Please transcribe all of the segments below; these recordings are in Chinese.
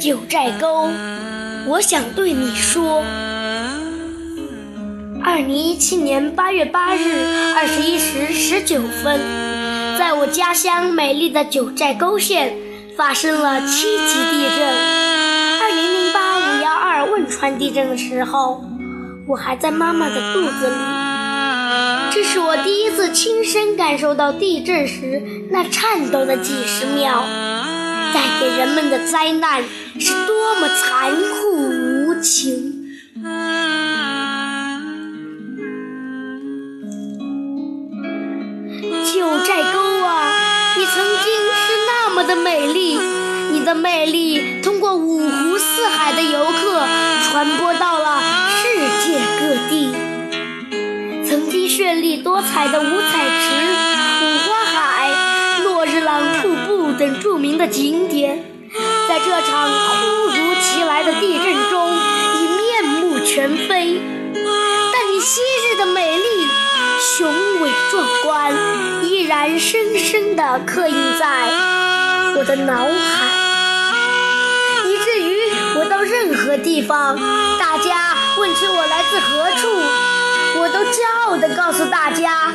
九寨沟，我想对你说。二零一七年八月八日二十一时十九分，在我家乡美丽的九寨沟县发生了七级地震。地震的时候，我还在妈妈的肚子里。这是我第一次亲身感受到地震时那颤抖的几十秒，带给人们的灾难是多么残酷无情。九寨沟啊，你曾经是那么的美丽，的魅力通过五湖四海的游客传播到了世界各地。曾经绚丽多彩的五彩池、五花海、落日朗瀑布等著名的景点，在这场突如其来的地震中已面目全非。但你昔日的美丽、雄伟壮观，依然深深地刻印在我的脑海，方，大家问起我来自何处，我都骄傲地告诉大家，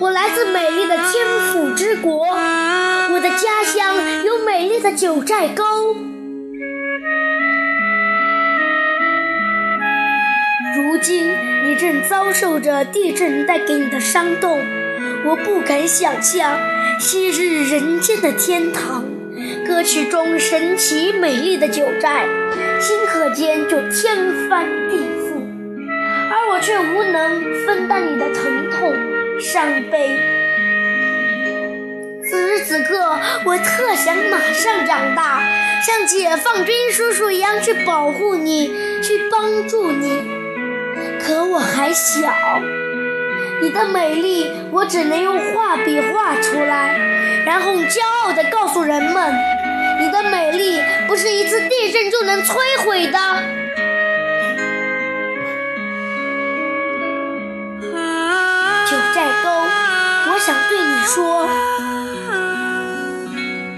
我来自美丽的天府之国，我的家乡有美丽的九寨沟。如今你正遭受着地震带给你的伤痛，我不敢想象昔日人间的天堂。歌曲中神奇美丽的九寨，顷刻间就天翻地覆，而我却无能分担你的疼痛伤悲。此时此刻，我特想马上长大，像解放军叔叔一样去保护你，去帮助你。可我还小，你的美丽我只能用画笔画出来，然后骄傲地告诉人们，摧毁的。九寨沟，我想对你说，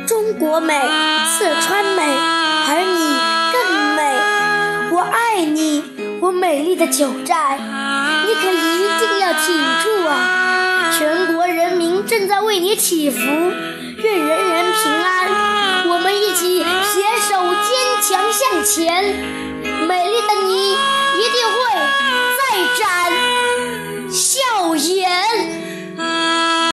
中国美，四川美，而你更美，我爱你。我美丽的九寨，你可一定要挺住啊！全国人民正在为你祈福，愿人人平安。前美丽的你一定会再展